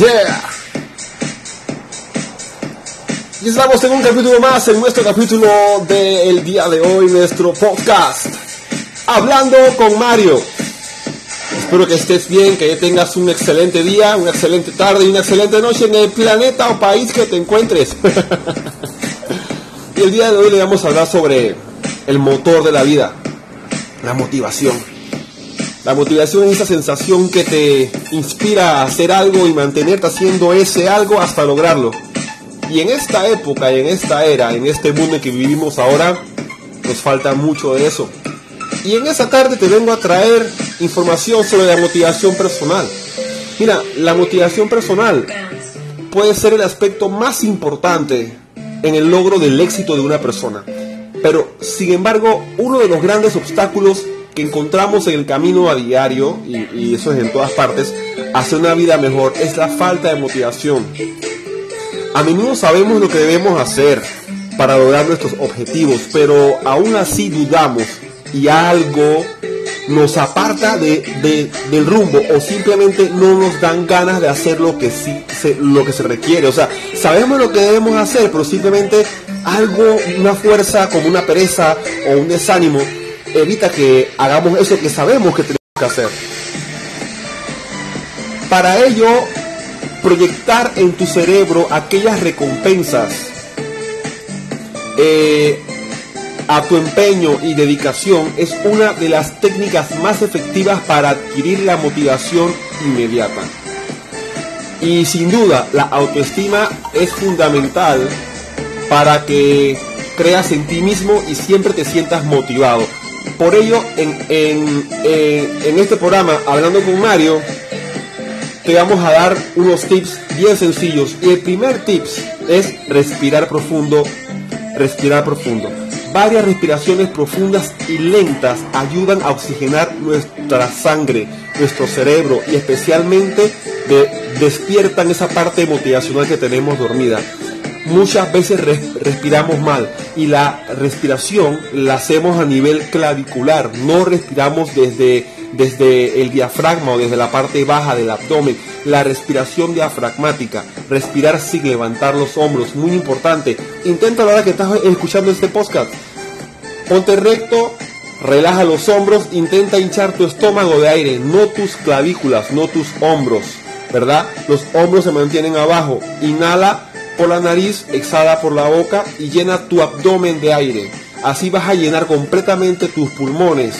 Yeah. Y estamos en un capítulo más, en nuestro capítulo del día de hoy, nuestro podcast. Hablando con Mario. Espero que estés bien, que tengas un excelente día, una excelente tarde y una excelente noche en el planeta o país que te encuentres. y el día de hoy le vamos a hablar sobre el motor de la vida, la motivación. La motivación es esa sensación que te inspira a hacer algo y mantenerte haciendo ese algo hasta lograrlo. Y en esta época, en esta era, en este mundo en que vivimos ahora, nos falta mucho de eso. Y en esta tarde te vengo a traer información sobre la motivación personal. Mira, la motivación personal puede ser el aspecto más importante en el logro del éxito de una persona. Pero, sin embargo, uno de los grandes obstáculos que encontramos en el camino a diario, y, eso es en todas partes, hacia una vida mejor, es la falta de motivación. A menudo sabemos lo que debemos hacer para lograr nuestros objetivos, pero aún así dudamos y algo nos aparta de, del rumbo o simplemente no nos dan ganas de hacer lo que sí se, lo que se requiere. O sea, sabemos lo que debemos hacer, pero simplemente algo, una fuerza como una pereza o un desánimo evita que hagamos eso que sabemos que tenemos que hacer. Para ello, proyectar en tu cerebro aquellas recompensas eh, a tu empeño y dedicación es una de las técnicas más efectivas para adquirir la motivación inmediata. Y sin duda, la autoestima es fundamental para que creas en ti mismo y siempre te sientas motivado. Por ello, en, este programa, hablando con Mario, te vamos a dar unos tips bien sencillos. Y el primer tips es respirar profundo, respirar profundo. Varias respiraciones profundas y lentas ayudan a oxigenar nuestra sangre, nuestro cerebro y especialmente despiertan esa parte motivacional que tenemos dormida muchas veces respiramos mal y la respiración la hacemos a nivel clavicular, no respiramos desde, desde el diafragma o desde la parte baja del abdomen. La respiración diafragmática, respirar sin levantar los hombros, muy importante. Intenta la hora que estás escuchando este podcast. Ponte recto, relaja los hombros, intenta hinchar tu estómago de aire, no tus clavículas, no tus hombros, ¿verdad? Los hombros se mantienen abajo. Inhala por la nariz, exhala por la boca y llena tu abdomen de aire. Así vas a llenar completamente tus pulmones,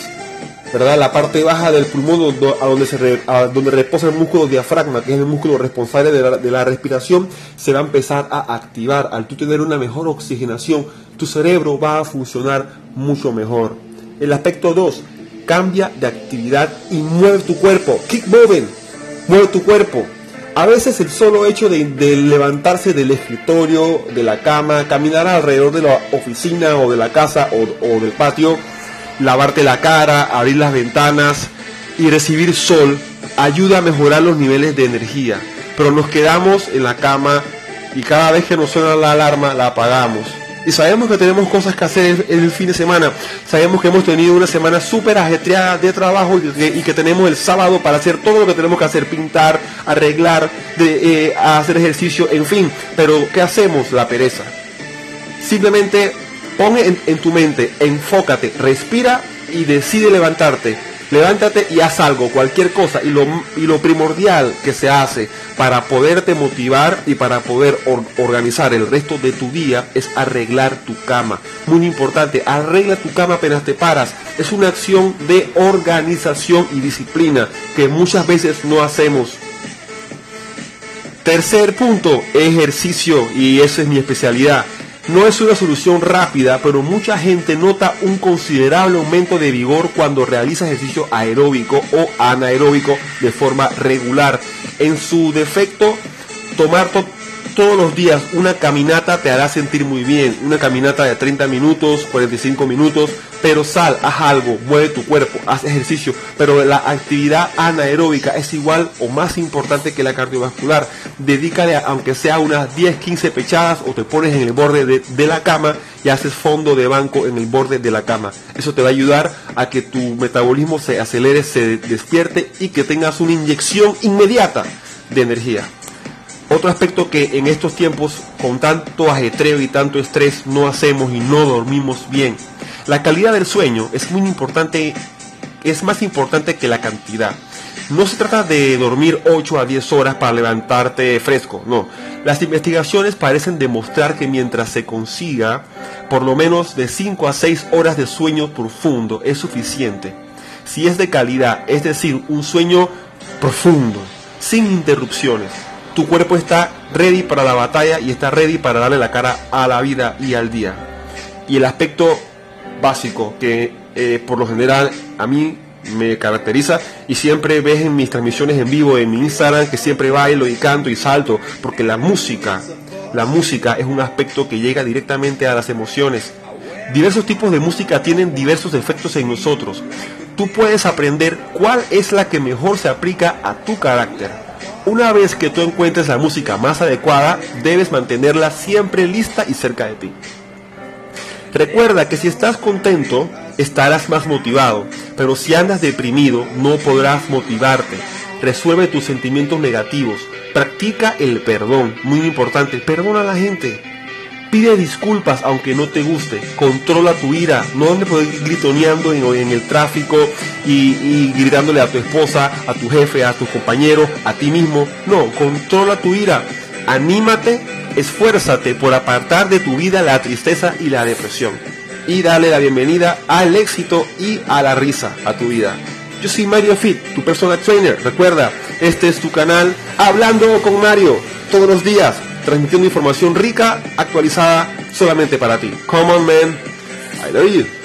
¿verdad? La parte baja del pulmón a donde, se donde reposa el músculo diafragma, que es el músculo responsable de la, de la respiración, se va a empezar a activar. Al tú tener una mejor oxigenación, tu cerebro va a funcionar mucho mejor. El aspecto 2, cambia de actividad y mueve tu cuerpo. Keep moving, mueve tu cuerpo. A veces el solo hecho de, levantarse del escritorio, de la cama, caminar alrededor de la oficina o de la casa o, o del patio, lavarte la cara, abrir las ventanas y recibir sol ayuda a mejorar los niveles de energía. Pero nos quedamos en la cama y cada vez que nos suena la alarma la apagamos y sabemos que tenemos cosas que hacer el, fin de semana. Sabemos que hemos tenido una semana súper ajetreada de trabajo y que, tenemos el sábado para hacer todo lo que tenemos que hacer, pintar, arreglar, eh, hacer ejercicio, en fin. Pero ¿qué hacemos? La pereza. Simplemente pon en tu mente, enfócate, respira y decide levantarte levántate y haz algo, cualquier cosa. Y lo, y lo primordial que se hace para poderte motivar y para poder organizar el resto de tu día es arreglar tu cama. Muy importante, arregla tu cama apenas te paras. Es una acción de organización y disciplina que muchas veces no hacemos. Tercer punto, ejercicio, y esa es mi especialidad. No es una solución rápida, pero mucha gente nota un considerable aumento de vigor cuando realiza ejercicio aeróbico o anaeróbico de forma regular. En su defecto, tomar todos los días una caminata te hará sentir muy bien. Una caminata de 30 minutos, 45 minutos, pero sal, haz algo, mueve tu cuerpo, haz ejercicio. Pero la actividad anaeróbica es igual o más importante que la cardiovascular. Dedícale, aunque sea unas 10, 15 pechadas o te pones en el borde de, de la cama y haces fondo de banco en el borde de la cama. Eso te va a ayudar a que tu metabolismo se acelere, se despierte y que tengas una inyección inmediata de energía. otro aspecto que en estos tiempos con tanto ajetreo y tanto estrés no hacemos y no dormimos bien. La calidad del sueño es muy importante, es más importante que la cantidad. No se trata de dormir 8 a 10 horas para levantarte fresco, no. Las investigaciones parecen demostrar que mientras se consiga por lo menos de 5 a 6 horas de sueño profundo es suficiente. Si es de calidad, es decir, un sueño profundo, sin interrupciones, tu cuerpo está ready para la batalla y está ready para darle la cara a la vida y al día. Y el aspecto básico que eh, por lo general a mí me caracteriza y siempre ves en mis transmisiones en vivo en mi Instagram que siempre bailo y canto y salto porque la música, la música es un aspecto que llega directamente a las emociones. Diversos tipos de música tienen diversos efectos en nosotros. Tú puedes aprender cuál es la que mejor se aplica a tu carácter. Una vez que tú encuentres la música más adecuada, debes mantenerla siempre lista y cerca de ti. Recuerda que si estás contento, estarás más motivado, pero si andas deprimido, no podrás motivarte. Resuelve tus sentimientos negativos. Practica el perdón, muy importante. Perdona a la gente. Pide disculpas aunque no te guste. Controla tu ira. No andes gritoneando en, el tráfico y, y, gritándole a tu esposa, a tu jefe, a tus compañeros, a ti mismo. No, controla tu ira. Anímate, esfuérzate por apartar de tu vida la tristeza y la depresión y dale la bienvenida al éxito y a la risa a tu vida. Yo soy Mario Fit, tu personal trainer. Recuerda, este es tu canal Hablando con Mario, todos los días, transmitiendo información rica, actualizada solamente para ti. Come on, man. I love you.